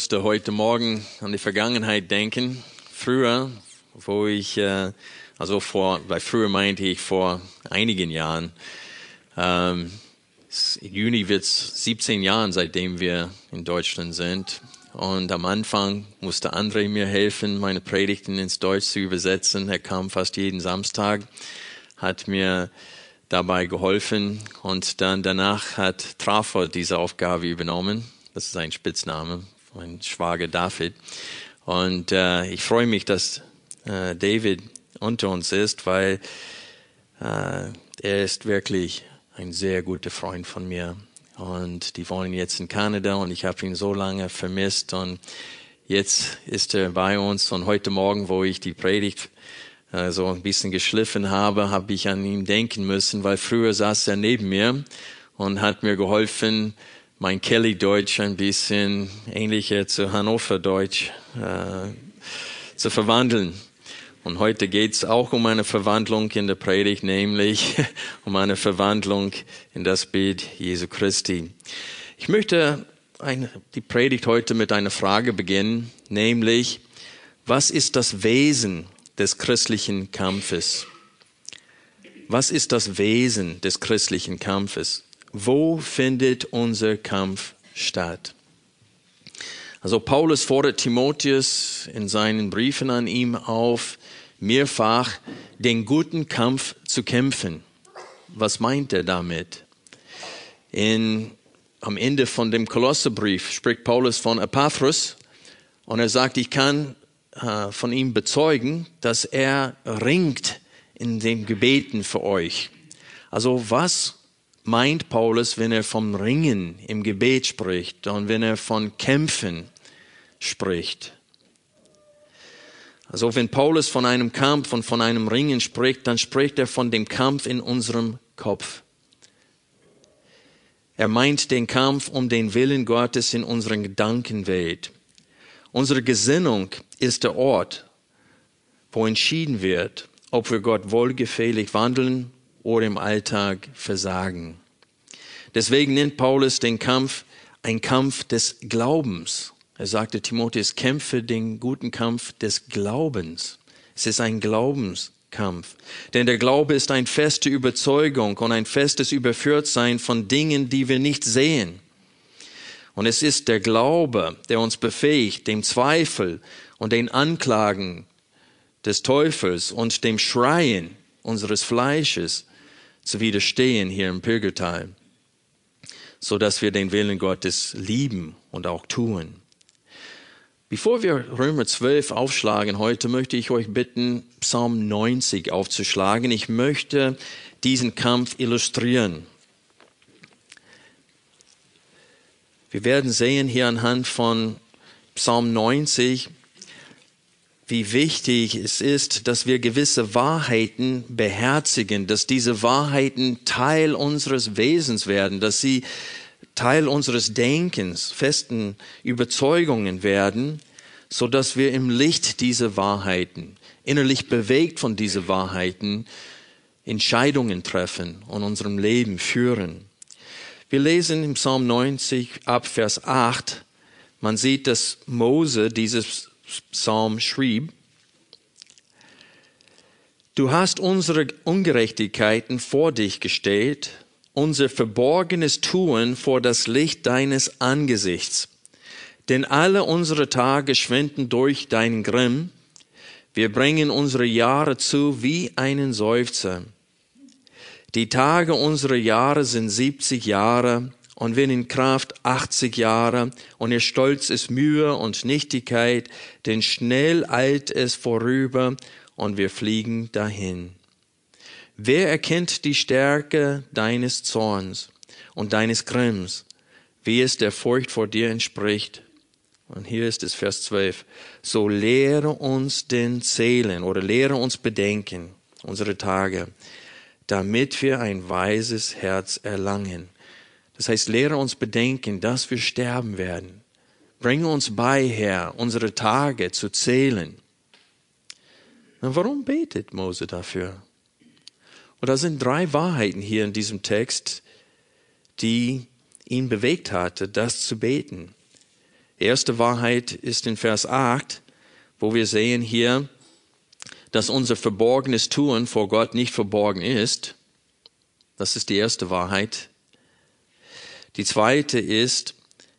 Musste heute Morgen an die Vergangenheit denken. Früher, wo ich, äh, also vor, bei früher meinte ich vor einigen Jahren, ähm, im Juni wird es 17 Jahre, seitdem wir in Deutschland sind. Und am Anfang musste André mir helfen, meine Predigten ins Deutsch zu übersetzen. Er kam fast jeden Samstag, hat mir dabei geholfen und dann danach hat Trafford diese Aufgabe übernommen. Das ist ein Spitzname, mein Schwager David. Und äh, ich freue mich, dass äh, David unter uns ist, weil äh, er ist wirklich ein sehr guter Freund von mir. Und die wohnen jetzt in Kanada und ich habe ihn so lange vermisst und jetzt ist er bei uns und heute Morgen, wo ich die Predigt äh, so ein bisschen geschliffen habe, habe ich an ihn denken müssen, weil früher saß er neben mir und hat mir geholfen, mein Kelly-Deutsch ein bisschen ähnlicher zu Hannover-Deutsch äh, zu verwandeln. Und heute geht's auch um eine Verwandlung in der Predigt, nämlich um eine Verwandlung in das Bild Jesu Christi. Ich möchte eine, die Predigt heute mit einer Frage beginnen, nämlich, was ist das Wesen des christlichen Kampfes? Was ist das Wesen des christlichen Kampfes? Wo findet unser Kampf statt? Also Paulus fordert Timotheus in seinen Briefen an ihm auf, mehrfach den guten Kampf zu kämpfen. Was meint er damit? In, am Ende von dem Kolosserbrief spricht Paulus von Epaphras und er sagt, ich kann äh, von ihm bezeugen, dass er ringt in den Gebeten für euch. Also was meint Paulus, wenn er vom Ringen im Gebet spricht und wenn er von Kämpfen spricht? Also wenn Paulus von einem Kampf und von einem Ringen spricht, dann spricht er von dem Kampf in unserem Kopf. Er meint den Kampf um den Willen Gottes in unseren Gedankenwelt. Unsere Gesinnung ist der Ort, wo entschieden wird, ob wir Gott wohlgefällig wandeln oder im Alltag versagen. Deswegen nennt Paulus den Kampf ein Kampf des Glaubens. Er sagte Timotheus, kämpfe den guten Kampf des Glaubens. Es ist ein Glaubenskampf. Denn der Glaube ist eine feste Überzeugung und ein festes Überführtsein von Dingen, die wir nicht sehen. Und es ist der Glaube, der uns befähigt, dem Zweifel und den Anklagen des Teufels und dem Schreien unseres Fleisches zu widerstehen hier im Pilgertal, so dass wir den Willen Gottes lieben und auch tun. Bevor wir Römer 12 aufschlagen heute, möchte ich euch bitten, Psalm 90 aufzuschlagen. Ich möchte diesen Kampf illustrieren. Wir werden sehen hier anhand von Psalm 90, wie wichtig es ist, dass wir gewisse Wahrheiten beherzigen, dass diese Wahrheiten Teil unseres Wesens werden, dass sie Teil unseres Denkens, festen Überzeugungen werden, so dass wir im Licht dieser Wahrheiten, innerlich bewegt von diesen Wahrheiten, Entscheidungen treffen und unserem Leben führen. Wir lesen im Psalm 90 ab Vers 8, man sieht, dass Mose dieses Psalm schrieb, Du hast unsere Ungerechtigkeiten vor dich gestellt, unser verborgenes Tun vor das Licht deines Angesichts. Denn alle unsere Tage schwinden durch dein Grimm, wir bringen unsere Jahre zu wie einen Seufzer. Die Tage unserer Jahre sind 70 Jahre, und wenn in Kraft 80 Jahre und ihr Stolz ist Mühe und Nichtigkeit, denn schnell eilt es vorüber und wir fliegen dahin. Wer erkennt die Stärke deines Zorns und deines Grimms, wie es der Furcht vor dir entspricht? Und hier ist es Vers 12. So lehre uns den Zählen oder lehre uns bedenken, unsere Tage, damit wir ein weises Herz erlangen. Das heißt, lehre uns bedenken, dass wir sterben werden. Bringe uns bei, Herr, unsere Tage zu zählen. Und warum betet Mose dafür? Und da sind drei Wahrheiten hier in diesem Text, die ihn bewegt hatte, das zu beten. Erste Wahrheit ist in Vers 8, wo wir sehen hier, dass unser verborgenes Tun vor Gott nicht verborgen ist. Das ist die erste Wahrheit. Die zweite ist,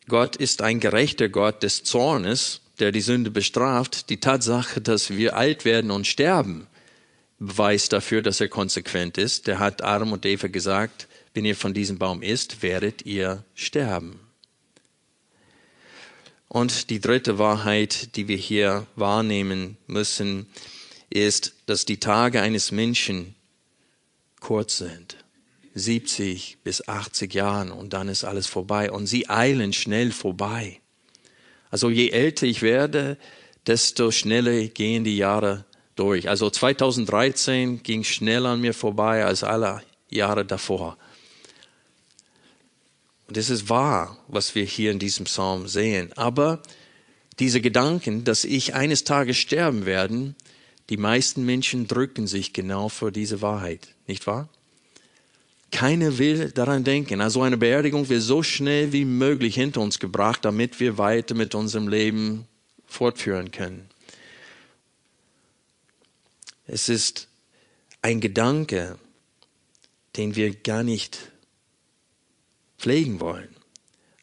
Gott ist ein gerechter Gott des Zornes, der die Sünde bestraft. Die Tatsache, dass wir alt werden und sterben, beweist dafür, dass er konsequent ist. Der hat Adam und Eva gesagt, wenn ihr von diesem Baum isst, werdet ihr sterben. Und die dritte Wahrheit, die wir hier wahrnehmen müssen, ist, dass die Tage eines Menschen kurz sind. 70 bis 80 Jahren und dann ist alles vorbei und sie eilen schnell vorbei. Also je älter ich werde, desto schneller gehen die Jahre durch. Also 2013 ging schneller an mir vorbei als alle Jahre davor. Und es ist wahr, was wir hier in diesem Psalm sehen. Aber diese Gedanken, dass ich eines Tages sterben werde, die meisten Menschen drücken sich genau vor diese Wahrheit, nicht wahr? Keiner will daran denken. Also eine Beerdigung wird so schnell wie möglich hinter uns gebracht, damit wir weiter mit unserem Leben fortführen können. Es ist ein Gedanke, den wir gar nicht pflegen wollen.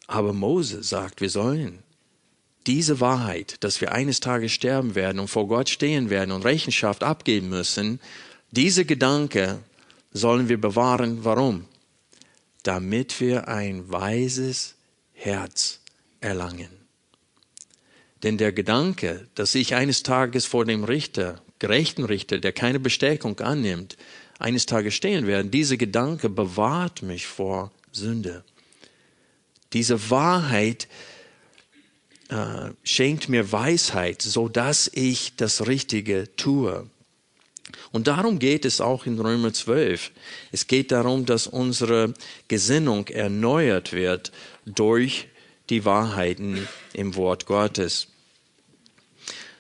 Aber Mose sagt, wir sollen diese Wahrheit, dass wir eines Tages sterben werden und vor Gott stehen werden und Rechenschaft abgeben müssen, diese Gedanke sollen wir bewahren. Warum? Damit wir ein weises Herz erlangen. Denn der Gedanke, dass ich eines Tages vor dem Richter, gerechten Richter, der keine Bestärkung annimmt, eines Tages stehen werde, dieser Gedanke bewahrt mich vor Sünde. Diese Wahrheit äh, schenkt mir Weisheit, so dass ich das Richtige tue. Und darum geht es auch in Römer 12. Es geht darum, dass unsere Gesinnung erneuert wird durch die Wahrheiten im Wort Gottes.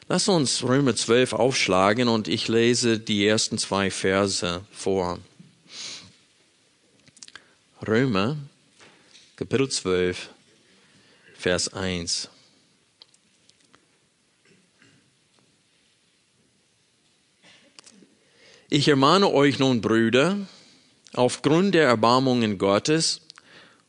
Lass uns Römer 12 aufschlagen und ich lese die ersten zwei Verse vor. Römer, Kapitel 12, Vers 1. Ich ermahne euch nun, Brüder, aufgrund der Erbarmungen Gottes,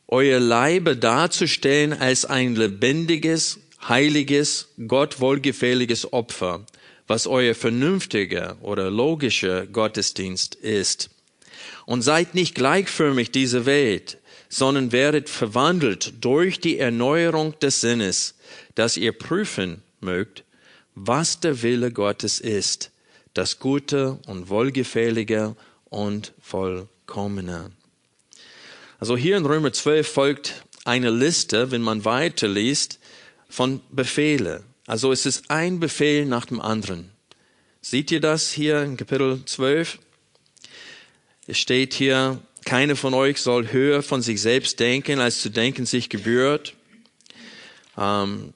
euer Leibe darzustellen als ein lebendiges, heiliges, Gott wohlgefälliges Opfer, was euer vernünftiger oder logischer Gottesdienst ist. Und seid nicht gleichförmig dieser Welt, sondern werdet verwandelt durch die Erneuerung des Sinnes, dass ihr prüfen mögt, was der Wille Gottes ist, das Gute und Wohlgefällige und Vollkommene. Also hier in Römer 12 folgt eine Liste, wenn man weiterliest, von Befehle. Also es ist ein Befehl nach dem anderen. Seht ihr das hier in Kapitel 12? Es steht hier, keine von euch soll höher von sich selbst denken, als zu denken sich gebührt. Ähm,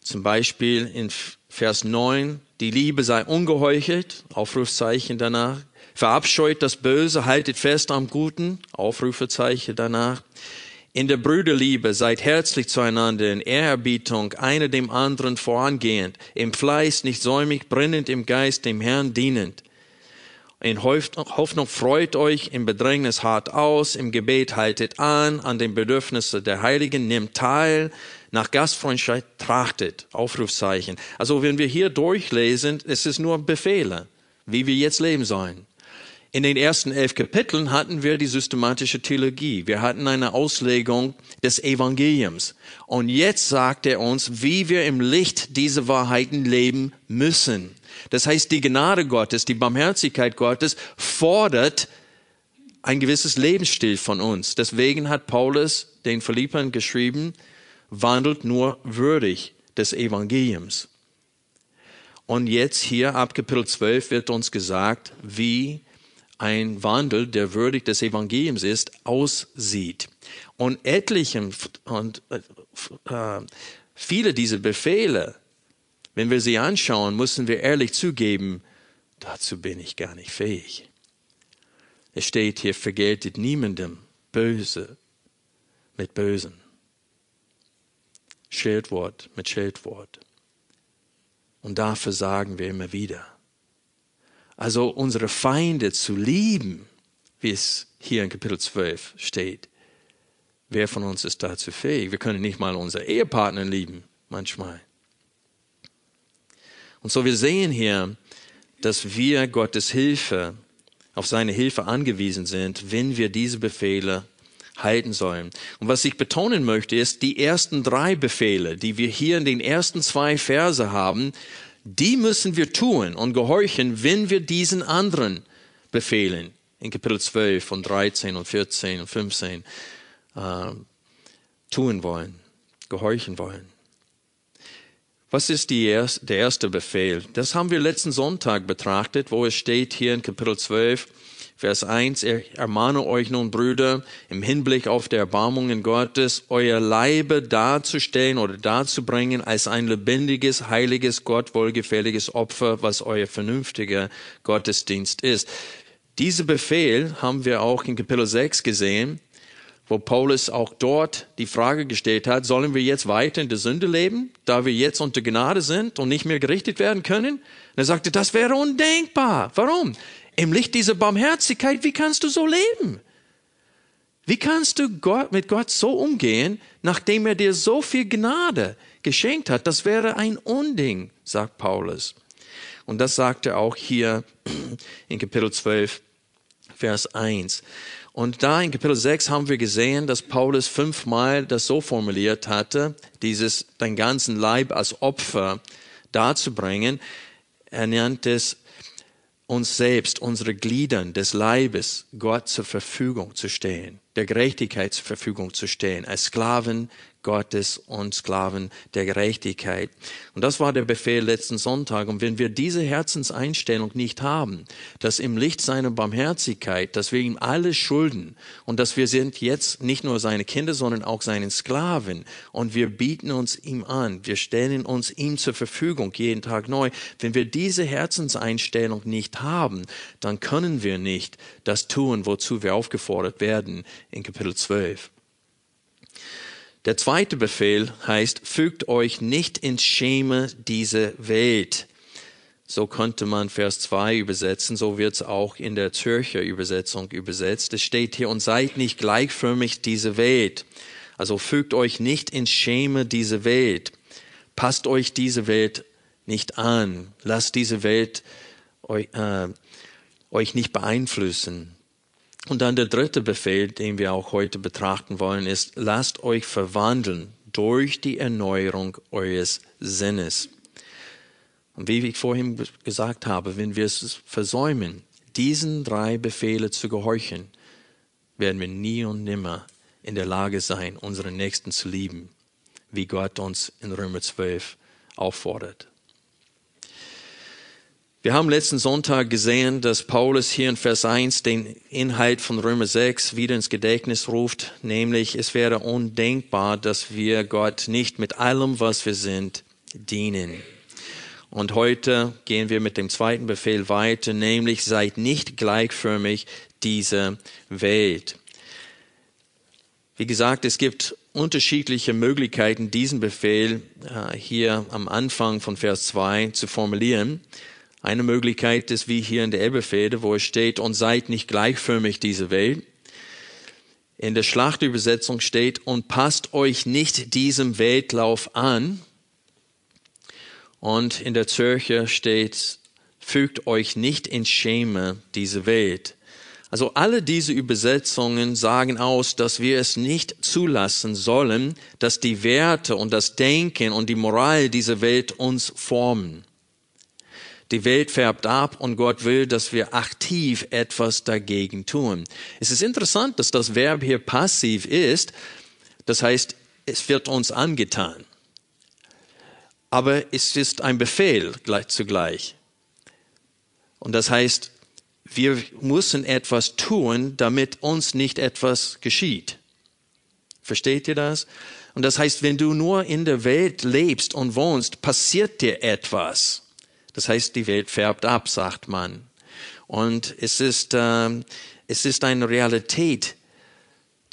zum Beispiel in Vers 9, die Liebe sei ungeheuchelt, Aufrufzeichen danach. Verabscheut das Böse, haltet fest am Guten, Aufrufezeichen danach. In der Brüderliebe seid herzlich zueinander, in Ehrerbietung, einer dem anderen vorangehend, im Fleiß nicht säumig, brennend im Geist, dem Herrn dienend. In Hoffnung freut euch, im Bedrängnis hart aus, im Gebet haltet an, an den Bedürfnissen der Heiligen nimmt teil, nach Gastfreundschaft trachtet, Aufrufzeichen. Also wenn wir hier durchlesen, es ist nur Befehle, wie wir jetzt leben sollen. In den ersten elf Kapiteln hatten wir die systematische Theologie. Wir hatten eine Auslegung des Evangeliums. Und jetzt sagt er uns, wie wir im Licht dieser Wahrheiten leben müssen. Das heißt, die Gnade Gottes, die Barmherzigkeit Gottes fordert ein gewisses Lebensstil von uns. Deswegen hat Paulus den Philippern geschrieben, wandelt nur würdig des Evangeliums. Und jetzt hier ab Kapitel 12 wird uns gesagt, wie ein Wandel, der würdig des Evangeliums ist, aussieht. Und etliche und äh, viele dieser Befehle, wenn wir sie anschauen, müssen wir ehrlich zugeben, dazu bin ich gar nicht fähig. Es steht hier, vergeltet niemandem Böse mit Bösen. Schildwort mit Schildwort. Und dafür sagen wir immer wieder. Also unsere Feinde zu lieben, wie es hier in Kapitel 12 steht. Wer von uns ist dazu fähig? Wir können nicht mal unsere Ehepartner lieben, manchmal. Und so wir sehen hier, dass wir Gottes Hilfe, auf seine Hilfe angewiesen sind, wenn wir diese Befehle halten sollen. Und was ich betonen möchte, ist, die ersten drei Befehle, die wir hier in den ersten zwei Verse haben, die müssen wir tun und gehorchen, wenn wir diesen anderen Befehlen in Kapitel 12 und 13 und 14 und 15 äh, tun wollen, gehorchen wollen. Was ist erste, der erste Befehl? Das haben wir letzten Sonntag betrachtet, wo es steht hier in Kapitel 12, Vers 1, ich ermahne euch nun, Brüder, im Hinblick auf die Erbarmungen Gottes, euer Leibe darzustellen oder darzubringen als ein lebendiges, heiliges, Gott Opfer, was euer vernünftiger Gottesdienst ist. Diese Befehl haben wir auch in Kapitel 6 gesehen, wo Paulus auch dort die Frage gestellt hat, sollen wir jetzt weiter in der Sünde leben, da wir jetzt unter Gnade sind und nicht mehr gerichtet werden können? Und er sagte, das wäre undenkbar. Warum? Im Licht dieser Barmherzigkeit, wie kannst du so leben? Wie kannst du Gott, mit Gott so umgehen, nachdem er dir so viel Gnade geschenkt hat? Das wäre ein Unding, sagt Paulus. Und das sagt er auch hier in Kapitel 12, Vers 1. Und da in Kapitel 6 haben wir gesehen, dass Paulus fünfmal das so formuliert hatte, dieses, dein ganzen Leib als Opfer darzubringen. Er nennt es uns selbst, unsere Gliedern des Leibes Gott zur Verfügung zu stehen, der Gerechtigkeit zur Verfügung zu stehen, als Sklaven Gottes und Sklaven der Gerechtigkeit. Und das war der Befehl letzten Sonntag. Und wenn wir diese Herzenseinstellung nicht haben, dass im Licht seiner Barmherzigkeit, dass wir ihm alles schulden und dass wir sind jetzt nicht nur seine Kinder, sondern auch seinen Sklaven und wir bieten uns ihm an, wir stellen uns ihm zur Verfügung jeden Tag neu. Wenn wir diese Herzenseinstellung nicht haben, dann können wir nicht das tun, wozu wir aufgefordert werden in Kapitel 12. Der zweite Befehl heißt, fügt euch nicht ins Schema dieser Welt. So könnte man Vers 2 übersetzen, so wird es auch in der Zürcher Übersetzung übersetzt. Es steht hier, und seid nicht gleichförmig diese Welt. Also fügt euch nicht ins Schema dieser Welt. Passt euch diese Welt nicht an. Lasst diese Welt euch, äh, euch nicht beeinflussen. Und dann der dritte Befehl, den wir auch heute betrachten wollen, ist, lasst euch verwandeln durch die Erneuerung eures Sinnes. Und wie ich vorhin gesagt habe, wenn wir es versäumen, diesen drei Befehle zu gehorchen, werden wir nie und nimmer in der Lage sein, unseren Nächsten zu lieben, wie Gott uns in Römer 12 auffordert. Wir haben letzten Sonntag gesehen, dass Paulus hier in Vers 1 den Inhalt von Römer 6 wieder ins Gedächtnis ruft, nämlich es wäre undenkbar, dass wir Gott nicht mit allem, was wir sind, dienen. Und heute gehen wir mit dem zweiten Befehl weiter, nämlich seid nicht gleichförmig dieser Welt. Wie gesagt, es gibt unterschiedliche Möglichkeiten, diesen Befehl äh, hier am Anfang von Vers 2 zu formulieren. Eine Möglichkeit ist wie hier in der Elbefede, wo es steht, und seid nicht gleichförmig diese Welt. In der Schlachtübersetzung steht, und passt euch nicht diesem Weltlauf an. Und in der Zürcher steht, fügt euch nicht in Schema diese Welt. Also alle diese Übersetzungen sagen aus, dass wir es nicht zulassen sollen, dass die Werte und das Denken und die Moral dieser Welt uns formen. Die Welt färbt ab und Gott will, dass wir aktiv etwas dagegen tun. Es ist interessant, dass das Verb hier passiv ist. Das heißt, es wird uns angetan. aber es ist ein Befehl gleich zugleich. Und das heißt, wir müssen etwas tun, damit uns nicht etwas geschieht. Versteht ihr das? Und das heißt, wenn du nur in der Welt lebst und wohnst, passiert dir etwas. Das heißt, die Welt färbt ab, sagt man. Und es ist, äh, es ist eine Realität,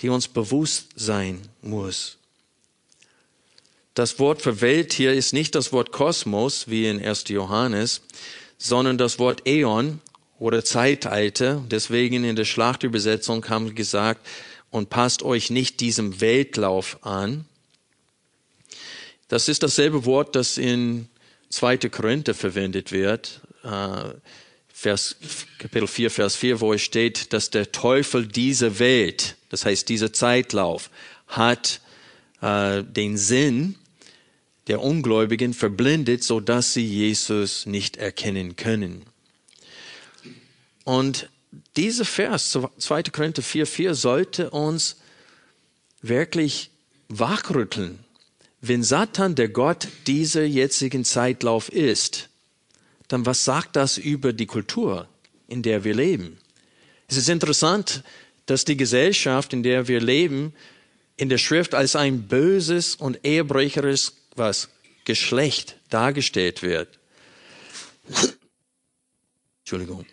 die uns bewusst sein muss. Das Wort für Welt hier ist nicht das Wort Kosmos, wie in 1. Johannes, sondern das Wort Äon oder Zeitalter. Deswegen in der Schlachtübersetzung haben wir gesagt, und passt euch nicht diesem Weltlauf an. Das ist dasselbe Wort, das in 2. Korinther verwendet wird, äh, Vers, Kapitel 4, Vers 4, wo es steht, dass der Teufel diese Welt, das heißt dieser Zeitlauf, hat äh, den Sinn der Ungläubigen verblindet, so dass sie Jesus nicht erkennen können. Und dieser Vers, 2. Korinther 4, 4, sollte uns wirklich wachrütteln. Wenn Satan der Gott dieser jetzigen Zeitlauf ist, dann was sagt das über die Kultur, in der wir leben? Es ist interessant, dass die Gesellschaft, in der wir leben, in der Schrift als ein böses und ehebrecheres was Geschlecht dargestellt wird. Entschuldigung.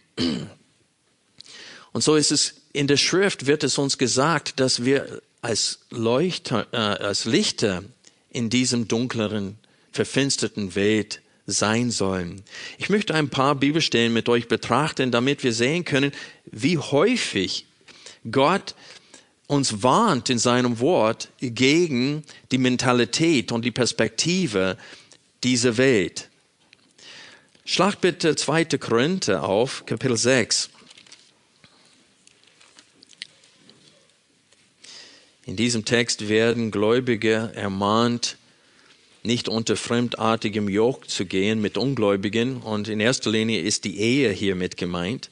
Und so ist es in der Schrift wird es uns gesagt, dass wir als Leuchter, äh, als Lichter in diesem dunkleren, verfinsterten Welt sein sollen. Ich möchte ein paar Bibelstellen mit euch betrachten, damit wir sehen können, wie häufig Gott uns warnt in seinem Wort gegen die Mentalität und die Perspektive dieser Welt. Schlag bitte 2. Korinther auf, Kapitel 6. In diesem Text werden Gläubige ermahnt, nicht unter fremdartigem Joch zu gehen mit Ungläubigen. Und in erster Linie ist die Ehe hier mit gemeint.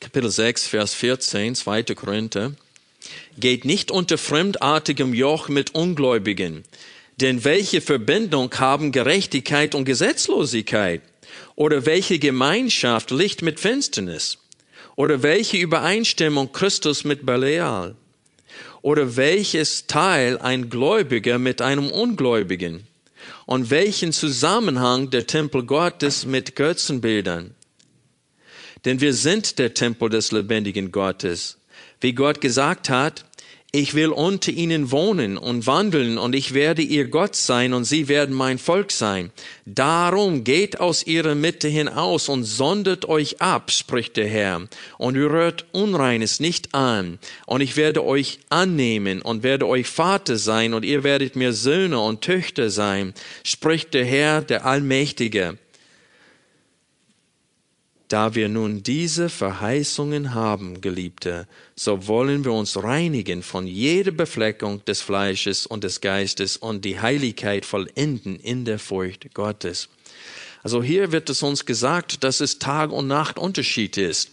Kapitel 6, Vers 14, 2. Korinther. Geht nicht unter fremdartigem Joch mit Ungläubigen. Denn welche Verbindung haben Gerechtigkeit und Gesetzlosigkeit? Oder welche Gemeinschaft Licht mit Finsternis? Oder welche Übereinstimmung Christus mit Belial? Oder welches Teil ein Gläubiger mit einem Ungläubigen? Und welchen Zusammenhang der Tempel Gottes mit Götzenbildern? Denn wir sind der Tempel des lebendigen Gottes. Wie Gott gesagt hat, ich will unter ihnen wohnen und wandeln und ich werde ihr Gott sein und sie werden mein Volk sein. Darum geht aus ihrer Mitte hinaus und sondert euch ab, spricht der Herr, und rührt Unreines nicht an. Und ich werde euch annehmen und werde euch Vater sein und ihr werdet mir Söhne und Töchter sein, spricht der Herr, der Allmächtige. Da wir nun diese Verheißungen haben, Geliebte, so wollen wir uns reinigen von jeder Befleckung des Fleisches und des Geistes und die Heiligkeit vollenden in der Furcht Gottes. Also hier wird es uns gesagt, dass es Tag und Nacht Unterschied ist.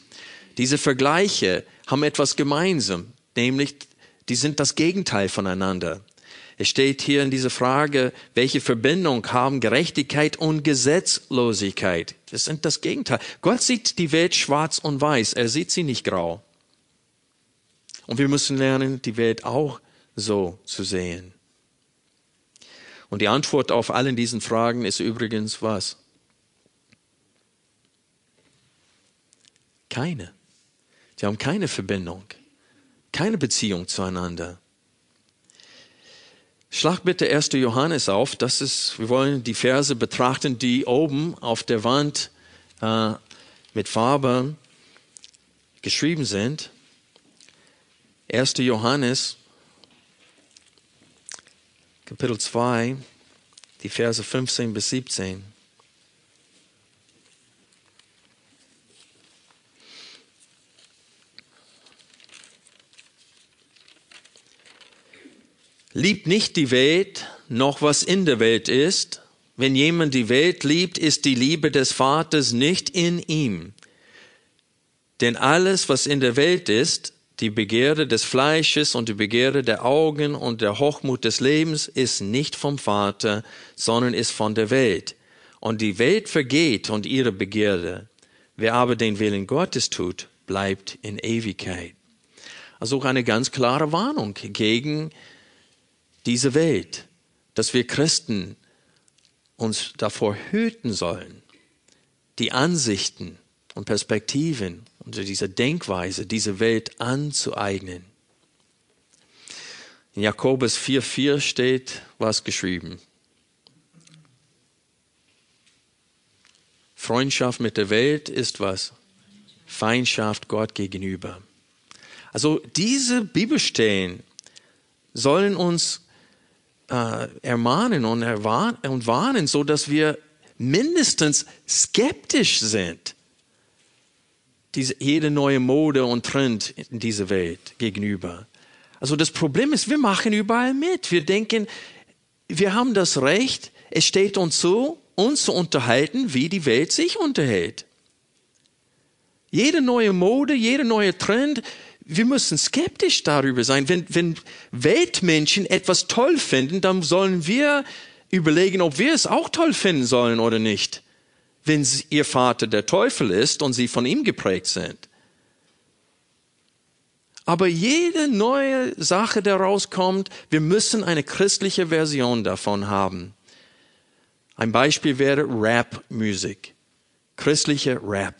Diese Vergleiche haben etwas gemeinsam, nämlich die sind das Gegenteil voneinander. Es steht hier in dieser Frage, welche Verbindung haben Gerechtigkeit und Gesetzlosigkeit? Das sind das Gegenteil. Gott sieht die Welt schwarz und weiß. Er sieht sie nicht grau. Und wir müssen lernen, die Welt auch so zu sehen. Und die Antwort auf allen diesen Fragen ist übrigens was? Keine. Sie haben keine Verbindung, keine Beziehung zueinander. Schlag bitte 1. Johannes auf. Das ist, wir wollen die Verse betrachten, die oben auf der Wand äh, mit Farbe geschrieben sind. 1. Johannes, Kapitel 2, die Verse 15 bis 17. Liebt nicht die Welt, noch was in der Welt ist. Wenn jemand die Welt liebt, ist die Liebe des Vaters nicht in ihm. Denn alles, was in der Welt ist, die Begehre des Fleisches und die Begehre der Augen und der Hochmut des Lebens ist nicht vom Vater, sondern ist von der Welt. Und die Welt vergeht und ihre Begierde. Wer aber den Willen Gottes tut, bleibt in Ewigkeit. Also auch eine ganz klare Warnung gegen diese Welt, dass wir Christen uns davor hüten sollen, die Ansichten und Perspektiven und diese Denkweise, diese Welt anzueignen. In Jakobus 4,4 steht was geschrieben. Freundschaft mit der Welt ist was? Feindschaft Gott gegenüber. Also diese Bibelstellen sollen uns äh, ermahnen und, erwarnen, und warnen, so dass wir mindestens skeptisch sind diese, jede neue Mode und Trend in dieser Welt gegenüber. Also das Problem ist, wir machen überall mit. Wir denken, wir haben das Recht, es steht uns zu, uns zu unterhalten, wie die Welt sich unterhält. Jede neue Mode, jede neue Trend, wir müssen skeptisch darüber sein. Wenn, wenn Weltmenschen etwas toll finden, dann sollen wir überlegen, ob wir es auch toll finden sollen oder nicht wenn ihr Vater der Teufel ist und sie von ihm geprägt sind. Aber jede neue Sache, die rauskommt, wir müssen eine christliche Version davon haben. Ein Beispiel wäre Rap-Musik. Christliche Rap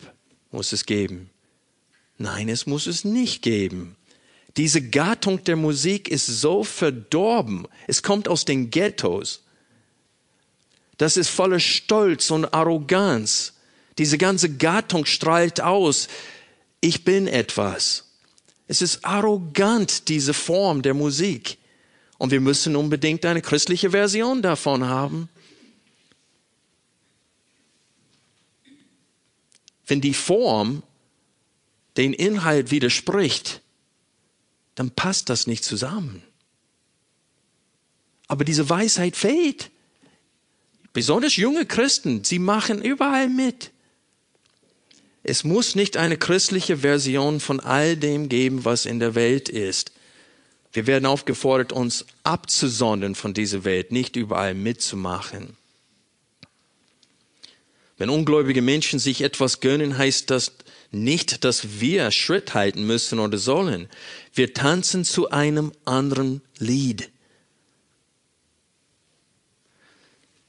muss es geben. Nein, es muss es nicht geben. Diese Gattung der Musik ist so verdorben. Es kommt aus den Ghettos. Das ist voller Stolz und Arroganz. Diese ganze Gattung strahlt aus, ich bin etwas. Es ist arrogant, diese Form der Musik. Und wir müssen unbedingt eine christliche Version davon haben. Wenn die Form den Inhalt widerspricht, dann passt das nicht zusammen. Aber diese Weisheit fehlt. Besonders junge Christen, sie machen überall mit. Es muss nicht eine christliche Version von all dem geben, was in der Welt ist. Wir werden aufgefordert, uns abzusondern von dieser Welt, nicht überall mitzumachen. Wenn ungläubige Menschen sich etwas gönnen, heißt das nicht, dass wir Schritt halten müssen oder sollen. Wir tanzen zu einem anderen Lied.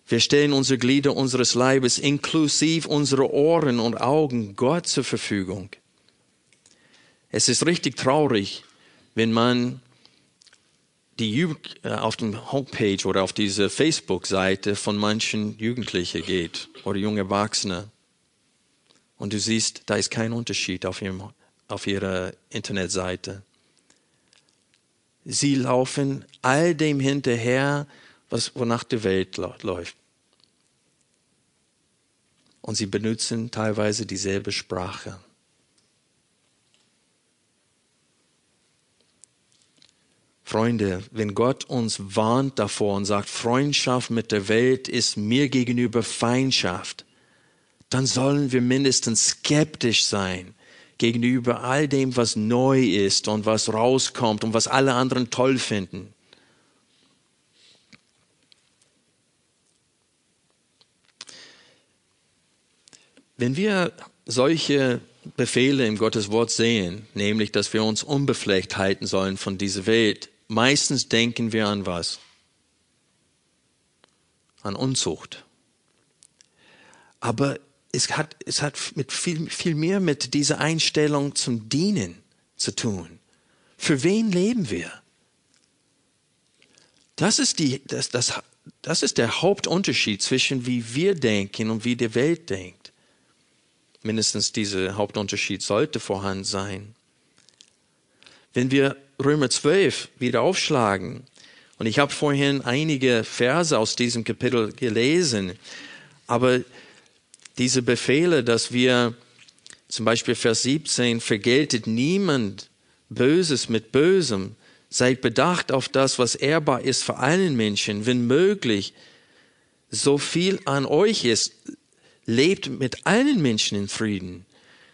Wir stellen unsere Glieder unseres Leibes inklusive unserer Ohren und Augen Gott zur Verfügung. Es ist richtig traurig, wenn man die Jugend, äh, auf dem Homepage oder auf diese Facebook-Seite von manchen Jugendlichen geht oder junge Erwachsene und du siehst, da ist kein Unterschied auf, ihrem, auf ihrer Internetseite. Sie laufen all dem hinterher, was, wonach die Welt läuft. Und sie benutzen teilweise dieselbe Sprache. Freunde, wenn Gott uns warnt davor und sagt, Freundschaft mit der Welt ist mir gegenüber Feindschaft, dann sollen wir mindestens skeptisch sein gegenüber all dem, was neu ist und was rauskommt und was alle anderen toll finden. Wenn wir solche Befehle im Gottes Wort sehen, nämlich, dass wir uns unbefleckt halten sollen von dieser Welt, meistens denken wir an was? An Unzucht. Aber es hat, es hat mit viel, viel mehr mit dieser Einstellung zum Dienen zu tun. Für wen leben wir? Das ist, die, das, das, das ist der Hauptunterschied zwischen wie wir denken und wie die Welt denkt. Mindestens dieser Hauptunterschied sollte vorhanden sein. Wenn wir Römer 12 wieder aufschlagen, und ich habe vorhin einige Verse aus diesem Kapitel gelesen, aber diese Befehle, dass wir zum Beispiel Vers 17, vergeltet niemand Böses mit Bösem, seid bedacht auf das, was ehrbar ist für allen Menschen, wenn möglich, so viel an euch ist, lebt mit allen Menschen in Frieden.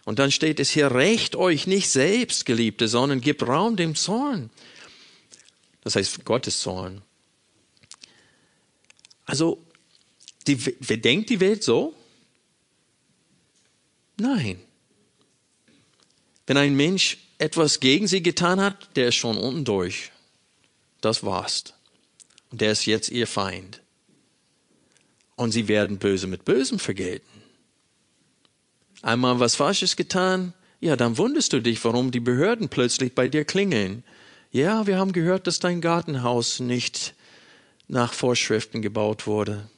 Und dann steht es hier, rächt euch nicht selbst, Geliebte, sondern gebt Raum dem Zorn. Das heißt Gottes Zorn. Also, die, wer denkt die Welt so? Nein. Wenn ein Mensch etwas gegen sie getan hat, der ist schon unten durch. Das war's. Und der ist jetzt ihr Feind. Und sie werden böse mit Bösem vergelten. Einmal was Falsches getan, ja, dann wunderst du dich, warum die Behörden plötzlich bei dir klingeln. Ja, wir haben gehört, dass dein Gartenhaus nicht nach Vorschriften gebaut wurde.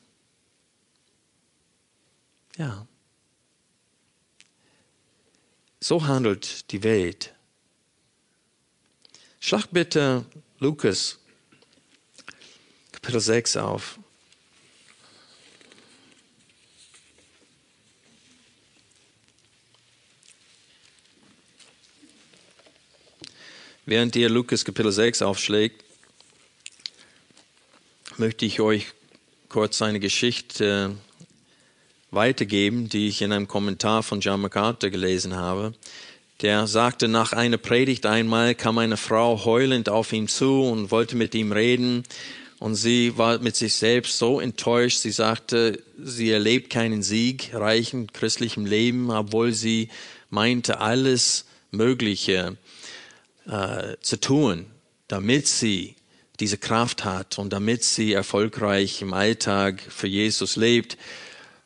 Ja. So handelt die Welt. Schlag bitte Lukas Kapitel 6 auf. Während ihr Lukas Kapitel 6 aufschlägt, möchte ich euch kurz eine Geschichte weitergeben, die ich in einem Kommentar von John MacArthur gelesen habe. Der sagte, nach einer Predigt einmal kam eine Frau heulend auf ihn zu und wollte mit ihm reden. Und sie war mit sich selbst so enttäuscht. Sie sagte, sie erlebt keinen siegreichen christlichen Leben, obwohl sie meinte, alles Mögliche äh, zu tun, damit sie diese Kraft hat und damit sie erfolgreich im Alltag für Jesus lebt.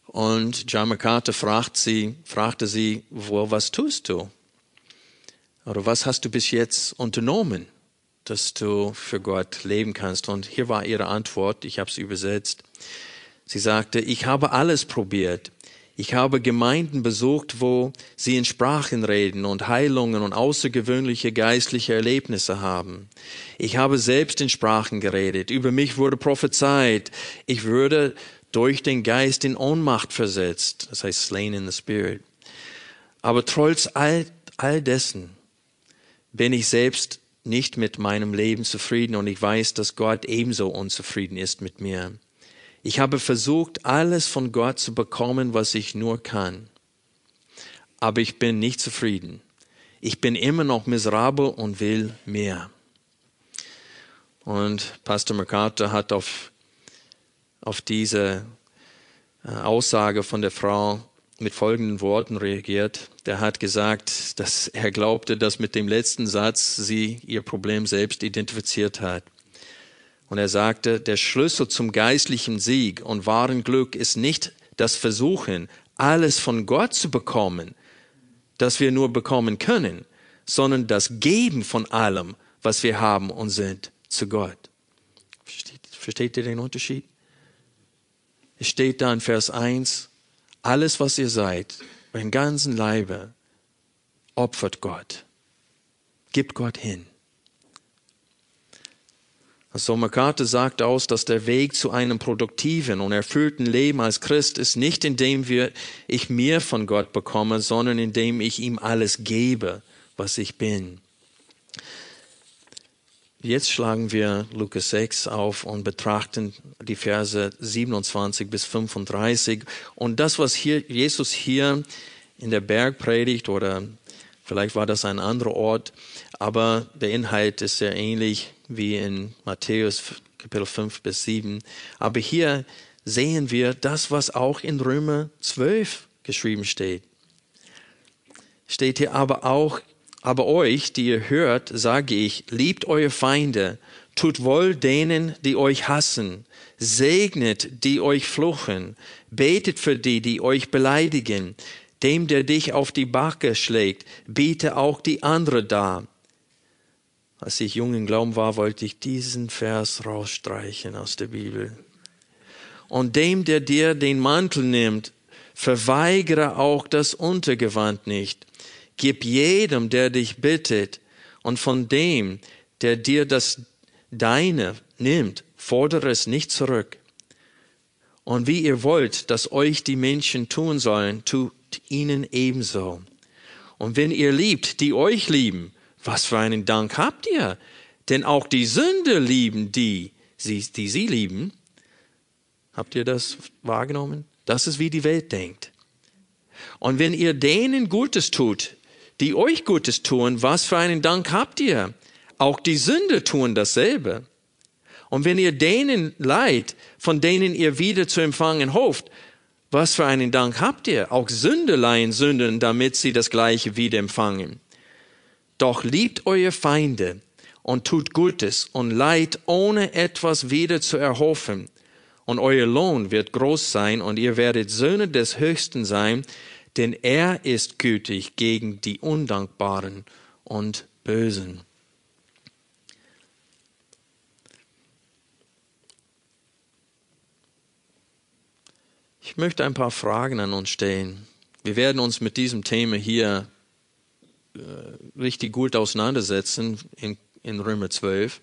Und John MacArthur fragt sie, fragte sie, wo, was tust du? Oder was hast du bis jetzt unternommen, dass du für Gott leben kannst? Und hier war ihre Antwort, ich habe es übersetzt. Sie sagte, ich habe alles probiert. Ich habe Gemeinden besucht, wo sie in Sprachen reden und Heilungen und außergewöhnliche geistliche Erlebnisse haben. Ich habe selbst in Sprachen geredet. Über mich wurde prophezeit. Ich würde durch den Geist in Ohnmacht versetzt. Das heißt slain in the spirit. Aber trotz all, all dessen bin ich selbst nicht mit meinem Leben zufrieden und ich weiß, dass Gott ebenso unzufrieden ist mit mir. Ich habe versucht, alles von Gott zu bekommen, was ich nur kann. Aber ich bin nicht zufrieden. Ich bin immer noch miserabel und will mehr. Und Pastor MacArthur hat auf, auf diese äh, Aussage von der Frau mit folgenden Worten reagiert. Der hat gesagt, dass er glaubte, dass mit dem letzten Satz sie ihr Problem selbst identifiziert hat. Und er sagte, der Schlüssel zum geistlichen Sieg und wahren Glück ist nicht das Versuchen, alles von Gott zu bekommen, das wir nur bekommen können, sondern das Geben von allem, was wir haben und sind, zu Gott. Versteht, versteht ihr den Unterschied? Es steht da in Vers 1, alles, was ihr seid, euren ganzen Leibe, opfert Gott. Gibt Gott hin. So MacArthur sagt aus, dass der Weg zu einem produktiven und erfüllten Leben als Christ ist nicht, indem wir, ich mir von Gott bekomme, sondern indem ich ihm alles gebe, was ich bin. Jetzt schlagen wir Lukas 6 auf und betrachten die Verse 27 bis 35. Und das, was hier, Jesus hier in der Bergpredigt oder vielleicht war das ein anderer Ort, aber der Inhalt ist sehr ähnlich wie in Matthäus Kapitel 5 bis 7. Aber hier sehen wir das, was auch in Römer 12 geschrieben steht. Steht hier aber auch, aber euch, die ihr hört, sage ich, liebt eure Feinde, tut wohl denen, die euch hassen, segnet, die euch fluchen, betet für die, die euch beleidigen, dem, der dich auf die Backe schlägt, biete auch die andere dar. Als ich jung im Glauben war, wollte ich diesen Vers rausstreichen aus der Bibel. Und dem, der dir den Mantel nimmt, verweigere auch das Untergewand nicht. Gib jedem, der dich bittet, und von dem, der dir das Deine nimmt, fordere es nicht zurück. Und wie ihr wollt, dass euch die Menschen tun sollen, tut ihnen ebenso. Und wenn ihr liebt, die euch lieben, was für einen Dank habt ihr? Denn auch die Sünder lieben die, die sie lieben. Habt ihr das wahrgenommen? Das ist, wie die Welt denkt. Und wenn ihr denen Gutes tut, die euch Gutes tun, was für einen Dank habt ihr? Auch die Sünder tun dasselbe. Und wenn ihr denen leid, von denen ihr wieder zu empfangen hofft, was für einen Dank habt ihr? Auch Sünder leihen Sünden, damit sie das Gleiche wieder empfangen. Doch liebt eure Feinde und tut Gutes und leid, ohne etwas wieder zu erhoffen. Und euer Lohn wird groß sein und ihr werdet Söhne des Höchsten sein, denn er ist gütig gegen die Undankbaren und Bösen. Ich möchte ein paar Fragen an uns stellen. Wir werden uns mit diesem Thema hier äh, richtig gut auseinandersetzen in, in Römer 12.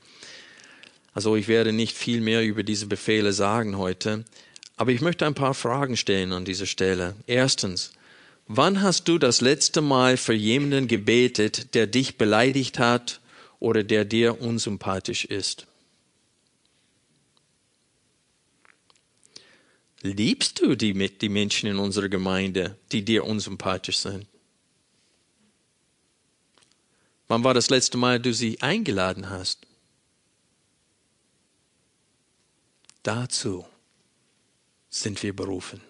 Also ich werde nicht viel mehr über diese Befehle sagen heute, aber ich möchte ein paar Fragen stellen an dieser Stelle. Erstens, wann hast du das letzte Mal für jemanden gebetet, der dich beleidigt hat oder der dir unsympathisch ist? Liebst du die, die Menschen in unserer Gemeinde, die dir unsympathisch sind? Wann war das letzte Mal, du sie eingeladen hast? Dazu sind wir berufen.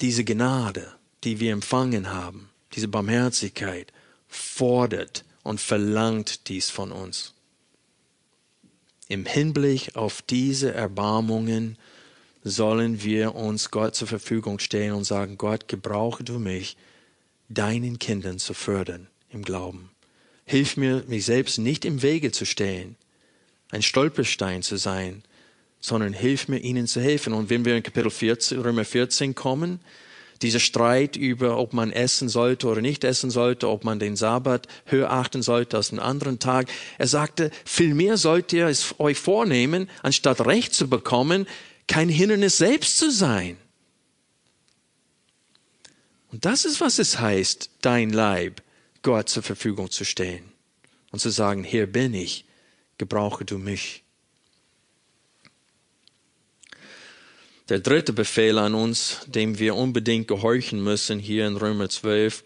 Diese Gnade, die wir empfangen haben, diese Barmherzigkeit, fordert und verlangt dies von uns im Hinblick auf diese Erbarmungen sollen wir uns Gott zur Verfügung stellen und sagen, Gott, gebrauche du mich, deinen Kindern zu fördern im Glauben. Hilf mir, mich selbst nicht im Wege zu stellen, ein Stolperstein zu sein, sondern hilf mir, ihnen zu helfen. Und wenn wir in Kapitel 14, Römer 14 kommen, dieser Streit über, ob man essen sollte oder nicht essen sollte, ob man den Sabbat höher achten sollte als einen anderen Tag. Er sagte, vielmehr sollt ihr es euch vornehmen, anstatt Recht zu bekommen, kein Hindernis selbst zu sein. Und das ist, was es heißt, dein Leib Gott zur Verfügung zu stellen und zu sagen, hier bin ich, gebrauche du mich. Der dritte Befehl an uns, dem wir unbedingt gehorchen müssen, hier in Römer 12,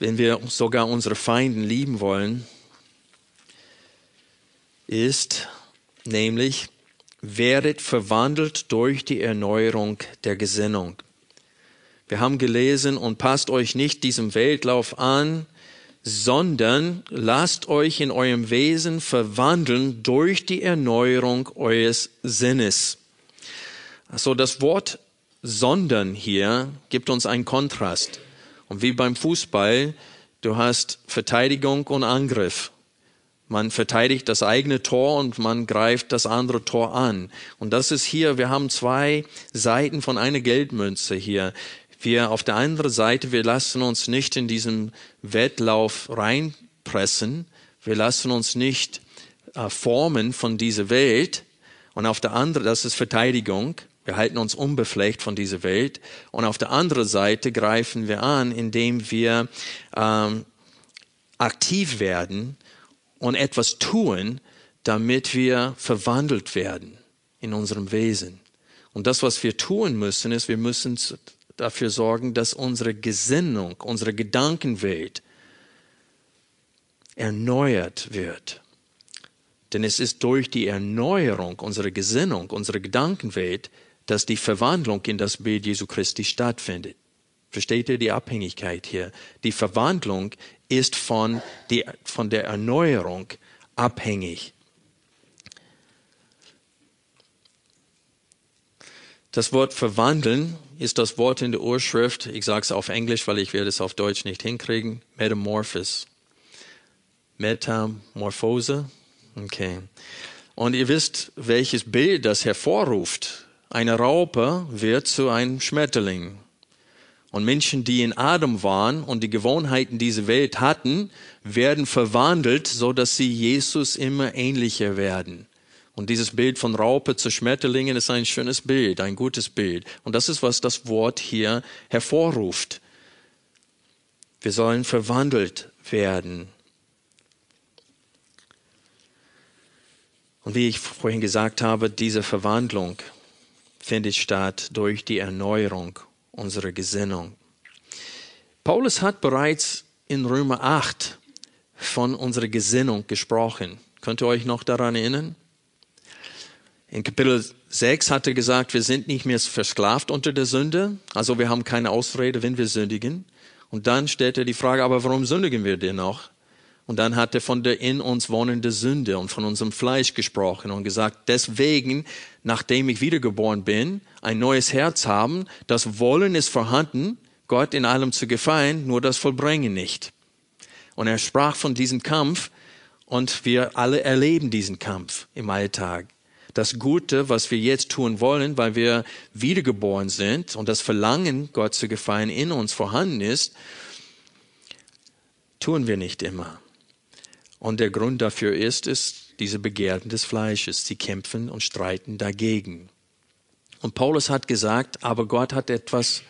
wenn wir sogar unsere Feinden lieben wollen, ist nämlich, werdet verwandelt durch die Erneuerung der Gesinnung. Wir haben gelesen, und passt euch nicht diesem Weltlauf an, sondern lasst euch in eurem Wesen verwandeln durch die Erneuerung eures Sinnes. So das Wort sondern hier gibt uns einen Kontrast. Und wie beim Fußball, du hast Verteidigung und Angriff. Man verteidigt das eigene Tor und man greift das andere Tor an. Und das ist hier, wir haben zwei Seiten von einer Geldmünze hier. Wir auf der anderen Seite, wir lassen uns nicht in diesen Wettlauf reinpressen. Wir lassen uns nicht äh, formen von dieser Welt. Und auf der anderen, das ist Verteidigung. Wir halten uns unbefleckt von dieser Welt. Und auf der anderen Seite greifen wir an, indem wir ähm, aktiv werden und etwas tun, damit wir verwandelt werden in unserem Wesen. Und das, was wir tun müssen, ist, wir müssen dafür sorgen, dass unsere Gesinnung, unsere Gedankenwelt erneuert wird. Denn es ist durch die Erneuerung unserer Gesinnung, unserer Gedankenwelt, dass die Verwandlung in das Bild Jesu Christi stattfindet. Versteht ihr die Abhängigkeit hier? Die Verwandlung ist von, die, von der Erneuerung abhängig. Das Wort verwandeln ist das Wort in der Urschrift, ich sage es auf Englisch, weil ich werde es auf Deutsch nicht hinkriegen, Metamorphos. Metamorphose. Okay. Und ihr wisst, welches Bild das hervorruft. Eine Raupe wird zu einem Schmetterling. Und Menschen, die in Adam waren und die Gewohnheiten dieser Welt hatten, werden verwandelt, so dass sie Jesus immer ähnlicher werden. Und dieses Bild von Raupe zu Schmetterlingen ist ein schönes Bild, ein gutes Bild. Und das ist, was das Wort hier hervorruft. Wir sollen verwandelt werden. Und wie ich vorhin gesagt habe, diese Verwandlung findet statt durch die Erneuerung unserer Gesinnung. Paulus hat bereits in Römer 8 von unserer Gesinnung gesprochen. Könnt ihr euch noch daran erinnern? In Kapitel 6 hat er gesagt, wir sind nicht mehr versklavt unter der Sünde, also wir haben keine Ausrede, wenn wir sündigen. Und dann stellt er die Frage, aber warum sündigen wir denn noch? Und dann hat er von der in uns wohnenden Sünde und von unserem Fleisch gesprochen und gesagt, deswegen, nachdem ich wiedergeboren bin, ein neues Herz haben, das Wollen ist vorhanden, Gott in allem zu gefallen, nur das Vollbringen nicht. Und er sprach von diesem Kampf und wir alle erleben diesen Kampf im Alltag. Das Gute, was wir jetzt tun wollen, weil wir wiedergeboren sind und das Verlangen, Gott zu gefallen, in uns vorhanden ist, tun wir nicht immer. Und der Grund dafür ist es, diese Begehrten des Fleisches. Sie kämpfen und streiten dagegen. Und Paulus hat gesagt, aber Gott hat etwas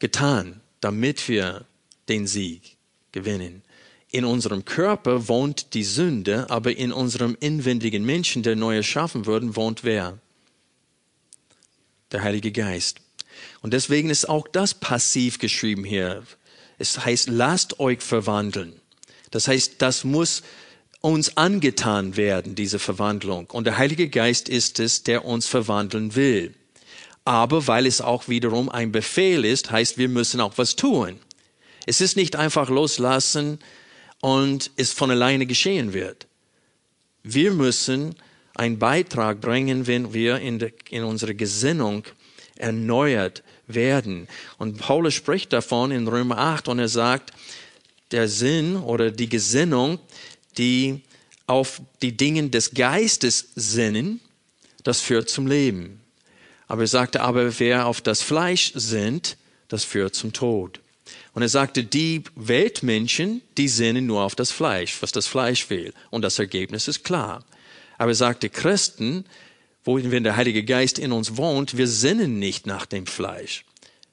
getan, damit wir den Sieg gewinnen. In unserem Körper wohnt die Sünde, aber in unserem inwendigen Menschen, der neu erschaffen wird, wohnt wer? Der Heilige Geist. Und deswegen ist auch das passiv geschrieben hier. Es heißt, lasst euch verwandeln. Das heißt, das muss uns angetan werden, diese Verwandlung. Und der Heilige Geist ist es, der uns verwandeln will. Aber weil es auch wiederum ein Befehl ist, heißt, wir müssen auch was tun. Es ist nicht einfach loslassen und es von alleine geschehen wird. Wir müssen einen Beitrag bringen, wenn wir in, de, in unserer Gesinnung erneuert werden. Und Paulus spricht davon in Römer 8 und er sagt, der Sinn oder die Gesinnung, die auf die Dinge des Geistes sinnen, das führt zum Leben. Aber er sagte, aber wer auf das Fleisch sinnt, das führt zum Tod. Und er sagte, die Weltmenschen, die sinnen nur auf das Fleisch, was das Fleisch will. Und das Ergebnis ist klar. Aber er sagte, Christen, wo wenn der Heilige Geist in uns wohnt, wir sinnen nicht nach dem Fleisch.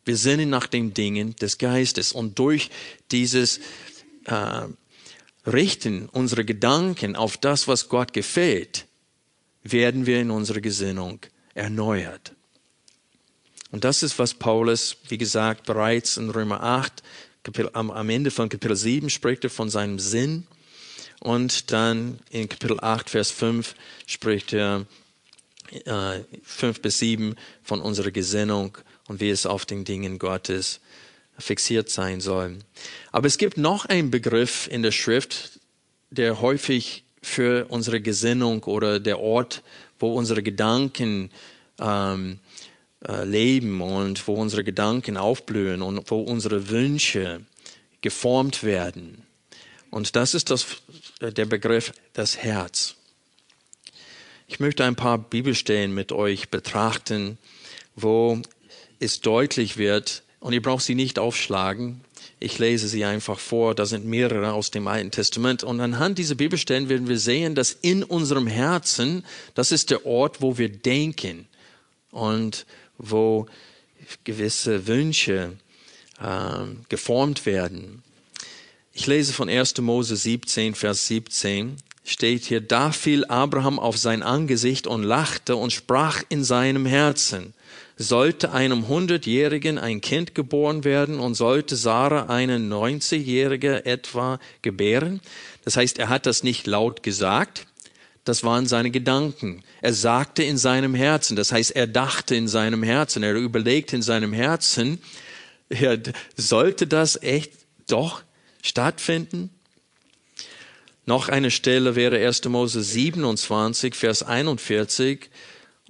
Wir sinnen nach den Dingen des Geistes. Und durch dieses äh, Richten unserer Gedanken auf das, was Gott gefällt, werden wir in unserer Gesinnung erneuert. Und das ist, was Paulus, wie gesagt, bereits in Römer 8, Kapitel, am, am Ende von Kapitel 7 spricht er von seinem Sinn. Und dann in Kapitel 8, Vers 5 spricht er äh, 5 bis 7 von unserer Gesinnung und wie es auf den Dingen Gottes fixiert sein soll. Aber es gibt noch einen Begriff in der Schrift, der häufig für unsere Gesinnung oder der Ort, wo unsere Gedanken ähm, äh, leben und wo unsere Gedanken aufblühen und wo unsere Wünsche geformt werden. Und das ist das, der Begriff das Herz. Ich möchte ein paar Bibelstellen mit euch betrachten, wo es deutlich wird, und ihr braucht sie nicht aufschlagen. Ich lese sie einfach vor. Da sind mehrere aus dem Alten Testament. Und anhand dieser Bibelstellen werden wir sehen, dass in unserem Herzen, das ist der Ort, wo wir denken und wo gewisse Wünsche äh, geformt werden. Ich lese von 1. Mose 17, Vers 17 steht hier, da fiel Abraham auf sein Angesicht und lachte und sprach in seinem Herzen, sollte einem Hundertjährigen ein Kind geboren werden und sollte Sarah einen 90-Jährige etwa gebären. Das heißt, er hat das nicht laut gesagt, das waren seine Gedanken. Er sagte in seinem Herzen, das heißt, er dachte in seinem Herzen, er überlegte in seinem Herzen, ja, sollte das echt doch stattfinden? Noch eine Stelle wäre 1. Mose 27, Vers 41.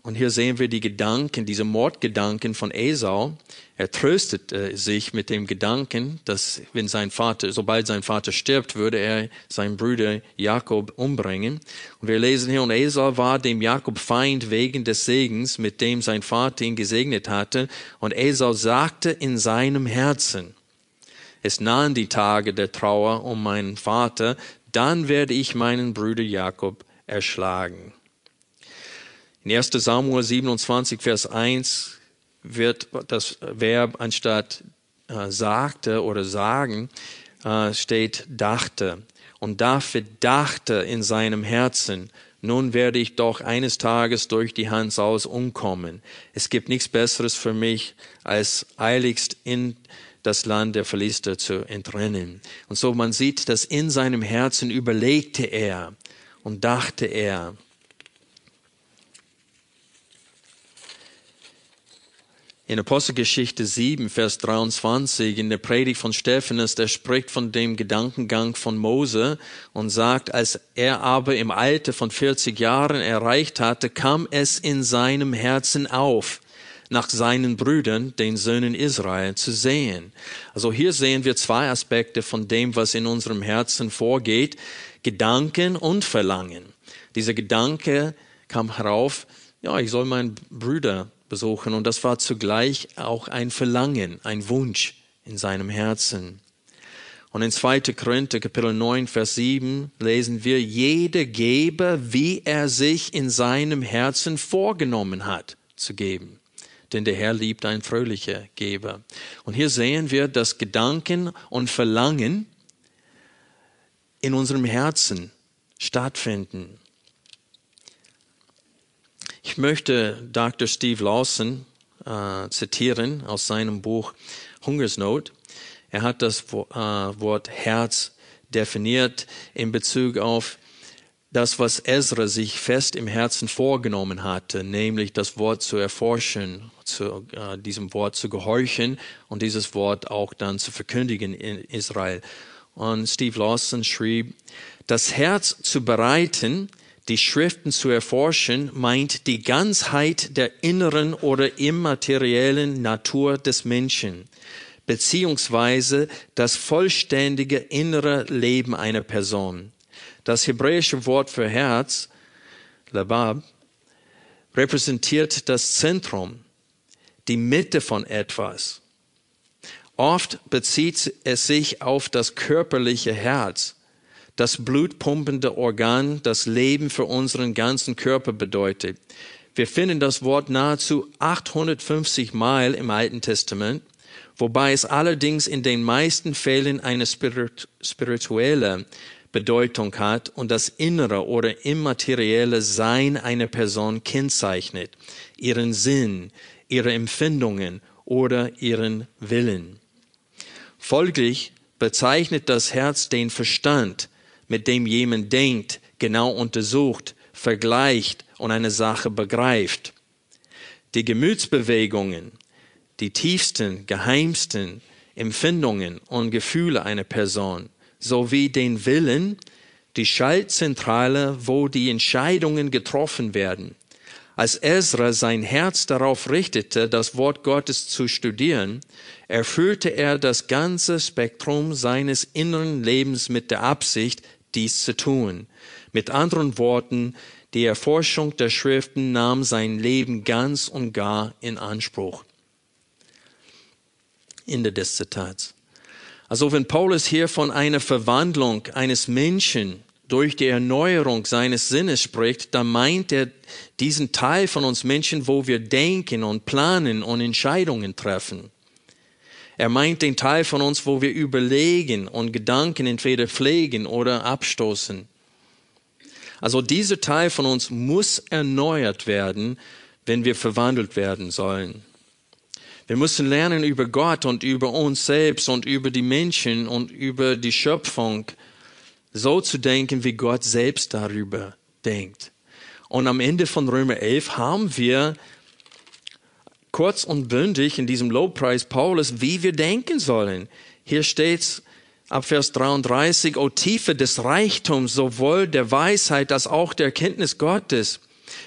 Und hier sehen wir die Gedanken, diese Mordgedanken von Esau. Er tröstet äh, sich mit dem Gedanken, dass wenn sein Vater, sobald sein Vater stirbt, würde er seinen Bruder Jakob umbringen. Und wir lesen hier, und Esau war dem Jakob Feind wegen des Segens, mit dem sein Vater ihn gesegnet hatte. Und Esau sagte in seinem Herzen, es nahen die Tage der Trauer um meinen Vater, dann werde ich meinen Bruder Jakob erschlagen. In 1 Samuel 27, Vers 1 wird das Verb anstatt äh, sagte oder sagen, äh, steht dachte. Und David dachte in seinem Herzen, nun werde ich doch eines Tages durch die Hand Saus umkommen. Es gibt nichts Besseres für mich, als eiligst in das Land der Philister zu entrennen. Und so man sieht, dass in seinem Herzen überlegte er und dachte er, In Apostelgeschichte 7, Vers 23, in der Predigt von Stephanus, der spricht von dem Gedankengang von Mose und sagt, als er aber im Alter von 40 Jahren erreicht hatte, kam es in seinem Herzen auf, nach seinen Brüdern, den Söhnen Israel, zu sehen. Also hier sehen wir zwei Aspekte von dem, was in unserem Herzen vorgeht, Gedanken und Verlangen. Dieser Gedanke kam herauf, ja, ich soll meinen Brüder besuchen. Und das war zugleich auch ein Verlangen, ein Wunsch in seinem Herzen. Und in 2. Korinther Kapitel 9, Vers 7 lesen wir, jeder gebe, wie er sich in seinem Herzen vorgenommen hat zu geben. Denn der Herr liebt ein fröhlicher Geber. Und hier sehen wir, dass Gedanken und Verlangen in unserem Herzen stattfinden. Ich möchte Dr. Steve Lawson äh, zitieren aus seinem Buch Hungersnot. Er hat das äh, Wort Herz definiert in Bezug auf das, was Ezra sich fest im Herzen vorgenommen hatte, nämlich das Wort zu erforschen, zu äh, diesem Wort zu gehorchen und dieses Wort auch dann zu verkündigen in Israel. Und Steve Lawson schrieb, das Herz zu bereiten, die Schriften zu erforschen, meint die Ganzheit der inneren oder immateriellen Natur des Menschen, beziehungsweise das vollständige innere Leben einer Person. Das hebräische Wort für Herz, Labab, repräsentiert das Zentrum, die Mitte von etwas. Oft bezieht es sich auf das körperliche Herz, das blutpumpende Organ, das Leben für unseren ganzen Körper bedeutet. Wir finden das Wort nahezu 850 Mal im Alten Testament, wobei es allerdings in den meisten Fällen eine spirituelle Bedeutung hat und das innere oder immaterielle Sein einer Person kennzeichnet, ihren Sinn, ihre Empfindungen oder ihren Willen. Folglich bezeichnet das Herz den Verstand, mit dem jemand denkt, genau untersucht, vergleicht und eine Sache begreift. Die Gemütsbewegungen, die tiefsten, geheimsten Empfindungen und Gefühle einer Person sowie den Willen, die Schaltzentrale, wo die Entscheidungen getroffen werden. Als Ezra sein Herz darauf richtete, das Wort Gottes zu studieren, erfüllte er das ganze Spektrum seines inneren Lebens mit der Absicht, dies zu tun. Mit anderen Worten, die Erforschung der Schriften nahm sein Leben ganz und gar in Anspruch. Ende des Zitats. Also wenn Paulus hier von einer Verwandlung eines Menschen durch die Erneuerung seines Sinnes spricht, dann meint er diesen Teil von uns Menschen, wo wir denken und planen und Entscheidungen treffen. Er meint den Teil von uns, wo wir überlegen und Gedanken entweder pflegen oder abstoßen. Also dieser Teil von uns muss erneuert werden, wenn wir verwandelt werden sollen. Wir müssen lernen über Gott und über uns selbst und über die Menschen und über die Schöpfung so zu denken, wie Gott selbst darüber denkt. Und am Ende von Römer 11 haben wir kurz und bündig in diesem Lobpreis Paulus, wie wir denken sollen. Hier steht's ab Vers 33, O Tiefe des Reichtums, sowohl der Weisheit als auch der Kenntnis Gottes.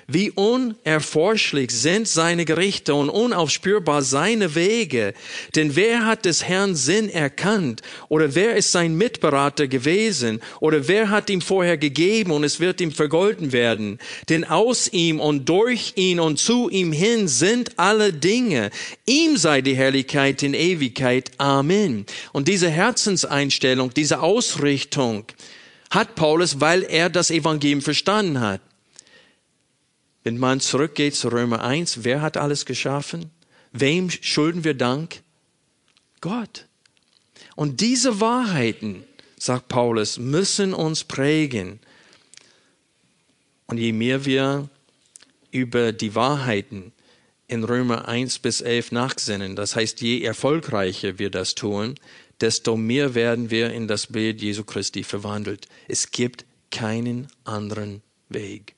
Wie unerforschlich sind seine Gerichte und unaufspürbar seine Wege. Denn wer hat des Herrn Sinn erkannt? Oder wer ist sein Mitberater gewesen? Oder wer hat ihm vorher gegeben und es wird ihm vergolten werden? Denn aus ihm und durch ihn und zu ihm hin sind alle Dinge. Ihm sei die Herrlichkeit in Ewigkeit. Amen. Und diese Herzenseinstellung, diese Ausrichtung hat Paulus, weil er das Evangelium verstanden hat. Wenn man zurückgeht zu Römer 1, wer hat alles geschaffen? Wem schulden wir Dank? Gott. Und diese Wahrheiten, sagt Paulus, müssen uns prägen. Und je mehr wir über die Wahrheiten in Römer 1 bis 11 nachsinnen, das heißt, je erfolgreicher wir das tun, desto mehr werden wir in das Bild Jesu Christi verwandelt. Es gibt keinen anderen Weg.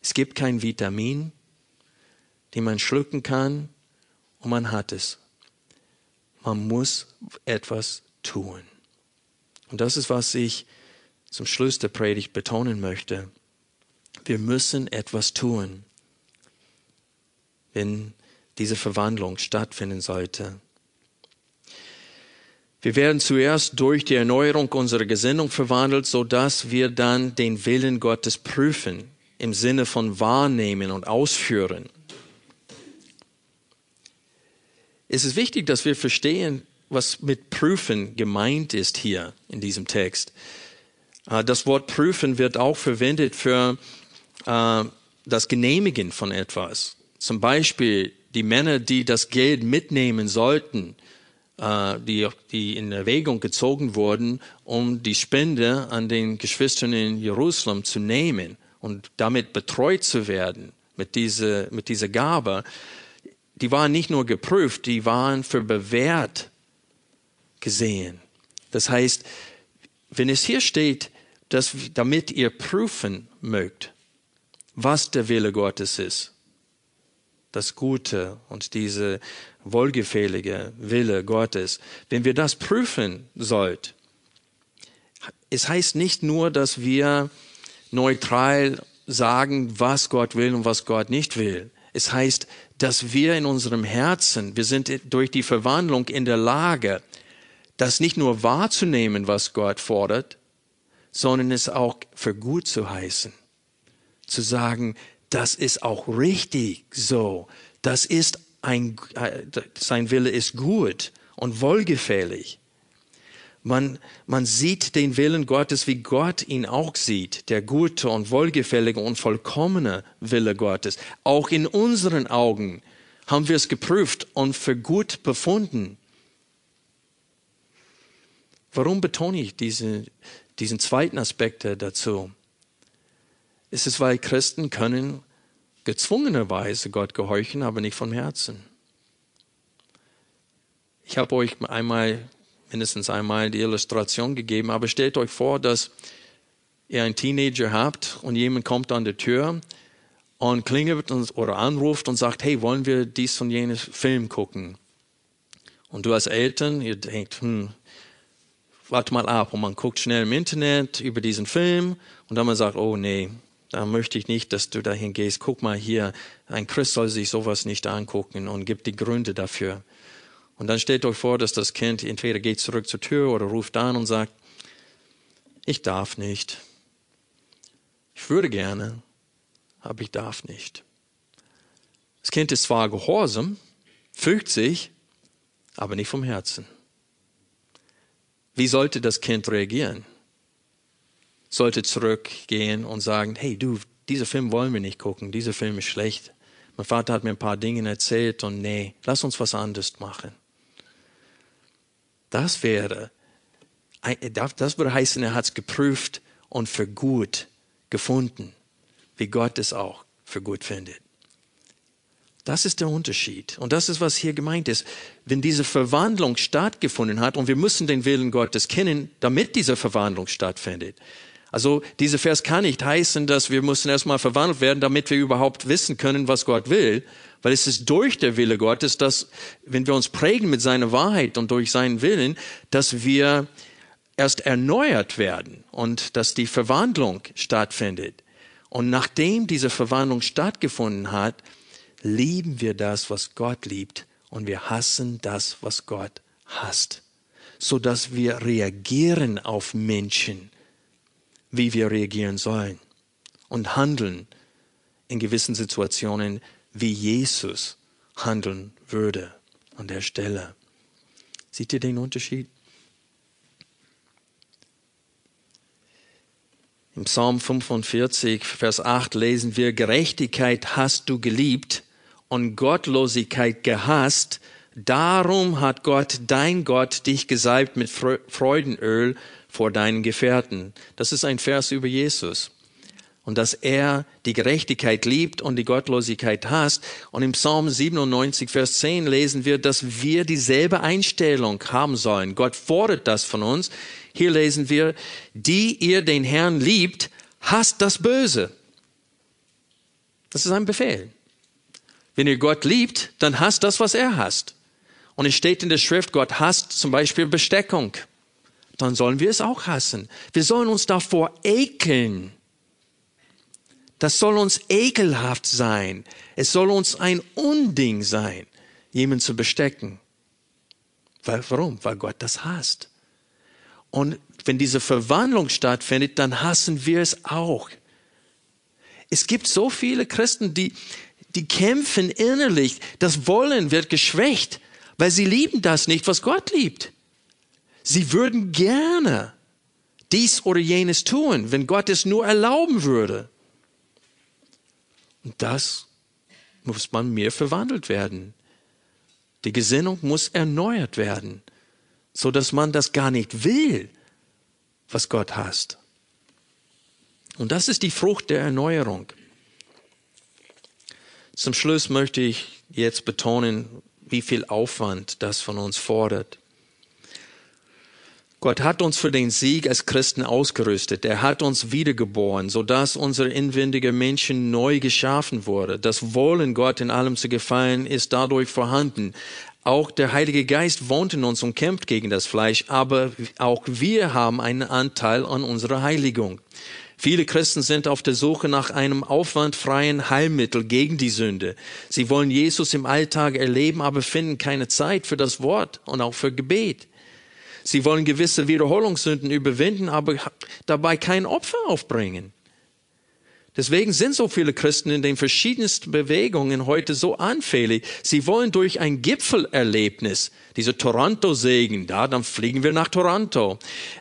Es gibt kein Vitamin, den man schlucken kann und man hat es. Man muss etwas tun. Und das ist, was ich zum Schluss der Predigt betonen möchte. Wir müssen etwas tun, wenn diese Verwandlung stattfinden sollte. Wir werden zuerst durch die Erneuerung unserer Gesinnung verwandelt, so dass wir dann den Willen Gottes prüfen, im Sinne von wahrnehmen und ausführen. Es ist wichtig, dass wir verstehen, was mit prüfen gemeint ist hier in diesem Text. Äh, das Wort prüfen wird auch verwendet für äh, das Genehmigen von etwas. Zum Beispiel die Männer, die das Geld mitnehmen sollten, äh, die, die in Erwägung gezogen wurden, um die Spende an den Geschwistern in Jerusalem zu nehmen und damit betreut zu werden mit dieser, mit dieser Gabe. Die waren nicht nur geprüft, die waren für bewährt gesehen. Das heißt, wenn es hier steht, dass, damit ihr prüfen mögt, was der Wille Gottes ist, das Gute und diese wohlgefällige Wille Gottes, wenn wir das prüfen sollt, es heißt nicht nur, dass wir neutral sagen, was Gott will und was Gott nicht will. Es heißt, dass wir in unserem Herzen, wir sind durch die Verwandlung in der Lage, das nicht nur wahrzunehmen, was Gott fordert, sondern es auch für gut zu heißen. Zu sagen, das ist auch richtig so. Das ist ein, äh, sein Wille ist gut und wohlgefällig. Man, man sieht den Willen Gottes, wie Gott ihn auch sieht, der gute und wohlgefällige und vollkommene Wille Gottes. Auch in unseren Augen haben wir es geprüft und für gut befunden. Warum betone ich diese, diesen zweiten Aspekt dazu? Es ist, weil Christen können gezwungenerweise Gott gehorchen, aber nicht von Herzen. Ich habe euch einmal, mindestens einmal die Illustration gegeben, aber stellt euch vor, dass ihr einen Teenager habt und jemand kommt an die Tür und klingelt oder anruft und sagt, hey, wollen wir dies und jenes Film gucken? Und du als Eltern, ihr denkt, hm, warte mal ab und man guckt schnell im Internet über diesen Film und dann man sagt, oh nee, da möchte ich nicht, dass du dahin gehst. Guck mal hier, ein Christ soll sich sowas nicht angucken und gibt die Gründe dafür. Und dann stellt euch vor, dass das Kind entweder geht zurück zur Tür oder ruft an und sagt, ich darf nicht. Ich würde gerne, aber ich darf nicht. Das Kind ist zwar gehorsam, fügt sich, aber nicht vom Herzen. Wie sollte das Kind reagieren? Sollte zurückgehen und sagen, hey du, dieser Film wollen wir nicht gucken, dieser Film ist schlecht. Mein Vater hat mir ein paar Dinge erzählt und nee, lass uns was anderes machen. Das wäre, das würde heißen, er hat es geprüft und für gut gefunden, wie Gott es auch für gut findet. Das ist der Unterschied. Und das ist, was hier gemeint ist. Wenn diese Verwandlung stattgefunden hat, und wir müssen den Willen Gottes kennen, damit diese Verwandlung stattfindet. Also dieser Vers kann nicht heißen, dass wir müssen erstmal verwandelt werden, damit wir überhaupt wissen können, was Gott will. Weil es ist durch der Wille Gottes, dass, wenn wir uns prägen mit seiner Wahrheit und durch seinen Willen, dass wir erst erneuert werden und dass die Verwandlung stattfindet. Und nachdem diese Verwandlung stattgefunden hat, lieben wir das, was Gott liebt, und wir hassen das, was Gott hasst, so dass wir reagieren auf Menschen, wie wir reagieren sollen und handeln in gewissen Situationen, wie Jesus handeln würde an der Stelle. Seht ihr den Unterschied? Im Psalm 45, Vers 8 lesen wir, Gerechtigkeit hast du geliebt und Gottlosigkeit gehasst, darum hat Gott, dein Gott, dich gesalbt mit Freudenöl vor deinen Gefährten. Das ist ein Vers über Jesus. und dass er die Gerechtigkeit liebt und die Gottlosigkeit hasst. Und im Psalm 97, Vers 10 lesen wir, dass wir dieselbe Einstellung haben sollen. Gott fordert das von uns. Hier lesen wir, die ihr den Herrn liebt, hasst das Böse. Das ist ein Befehl. Wenn ihr Gott liebt, dann hasst das, was er hasst. Und es steht in der Schrift, Gott hasst zum Beispiel Besteckung. Dann sollen wir es auch hassen. Wir sollen uns davor ekeln. Das soll uns ekelhaft sein. Es soll uns ein Unding sein, jemanden zu bestecken. Warum? Weil Gott das hasst. Und wenn diese Verwandlung stattfindet, dann hassen wir es auch. Es gibt so viele Christen, die, die kämpfen innerlich. Das Wollen wird geschwächt, weil sie lieben das nicht, was Gott liebt. Sie würden gerne dies oder jenes tun, wenn Gott es nur erlauben würde. Und das muss man mehr verwandelt werden. Die Gesinnung muss erneuert werden, so dass man das gar nicht will, was Gott hasst. Und das ist die Frucht der Erneuerung. Zum Schluss möchte ich jetzt betonen, wie viel Aufwand das von uns fordert. Gott hat uns für den Sieg als Christen ausgerüstet. Er hat uns wiedergeboren, sodass unser inwendiger Menschen neu geschaffen wurde. Das Wollen, Gott in allem zu gefallen, ist dadurch vorhanden. Auch der Heilige Geist wohnt in uns und kämpft gegen das Fleisch, aber auch wir haben einen Anteil an unserer Heiligung. Viele Christen sind auf der Suche nach einem aufwandfreien Heilmittel gegen die Sünde. Sie wollen Jesus im Alltag erleben, aber finden keine Zeit für das Wort und auch für Gebet. Sie wollen gewisse Wiederholungssünden überwinden, aber dabei kein Opfer aufbringen. Deswegen sind so viele Christen in den verschiedensten Bewegungen heute so anfällig. Sie wollen durch ein Gipfelerlebnis, diese Toronto-Segen, da, dann fliegen wir nach Toronto.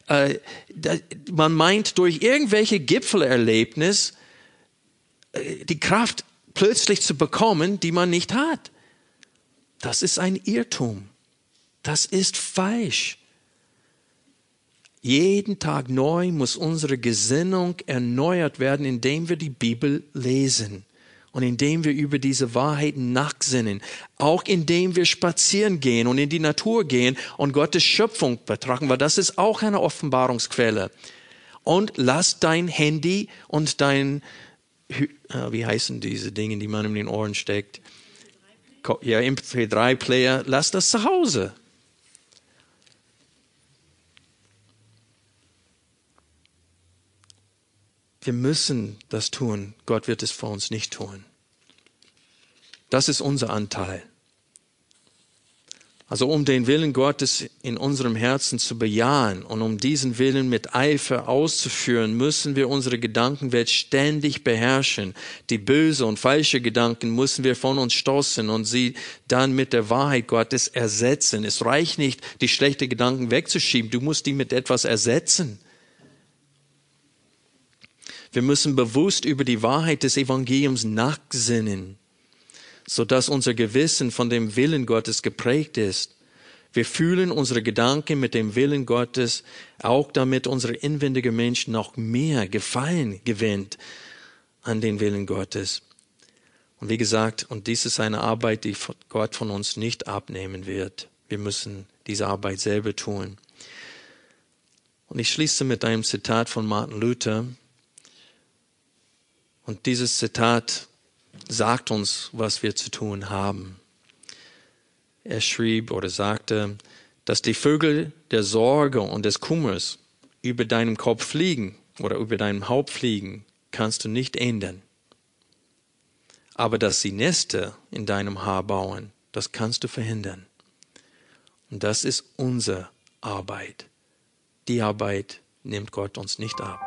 Äh, da, man meint durch irgendwelche Gipfelerlebnis äh, die Kraft plötzlich zu bekommen, die man nicht hat. Das ist ein Irrtum. Das ist falsch. Jeden Tag neu muss unsere Gesinnung erneuert werden, indem wir die Bibel lesen und indem wir über diese Wahrheiten nachsinnen, auch indem wir spazieren gehen und in die Natur gehen und Gottes Schöpfung betrachten, weil das ist auch eine Offenbarungsquelle. Und lass dein Handy und dein, äh, wie heißen diese Dinge, die man in den Ohren steckt? Ja, MP3-Player, lass das zu Hause. Wir müssen das tun. Gott wird es vor uns nicht tun. Das ist unser Anteil. Also um den Willen Gottes in unserem Herzen zu bejahen und um diesen Willen mit Eifer auszuführen, müssen wir unsere Gedankenwelt ständig beherrschen. Die böse und falsche Gedanken müssen wir von uns stoßen und sie dann mit der Wahrheit Gottes ersetzen. Es reicht nicht, die schlechten Gedanken wegzuschieben. Du musst die mit etwas ersetzen. Wir müssen bewusst über die Wahrheit des Evangeliums nachsinnen, sodass unser Gewissen von dem Willen Gottes geprägt ist. Wir fühlen unsere Gedanken mit dem Willen Gottes, auch damit unser inwendiger Mensch noch mehr Gefallen gewinnt an den Willen Gottes. Und wie gesagt, und dies ist eine Arbeit, die Gott von uns nicht abnehmen wird. Wir müssen diese Arbeit selber tun. Und ich schließe mit einem Zitat von Martin Luther, und dieses Zitat sagt uns, was wir zu tun haben. Er schrieb oder sagte, dass die Vögel der Sorge und des Kummers über deinem Kopf fliegen oder über deinem Haupt fliegen, kannst du nicht ändern. Aber dass sie Nester in deinem Haar bauen, das kannst du verhindern. Und das ist unsere Arbeit. Die Arbeit nimmt Gott uns nicht ab.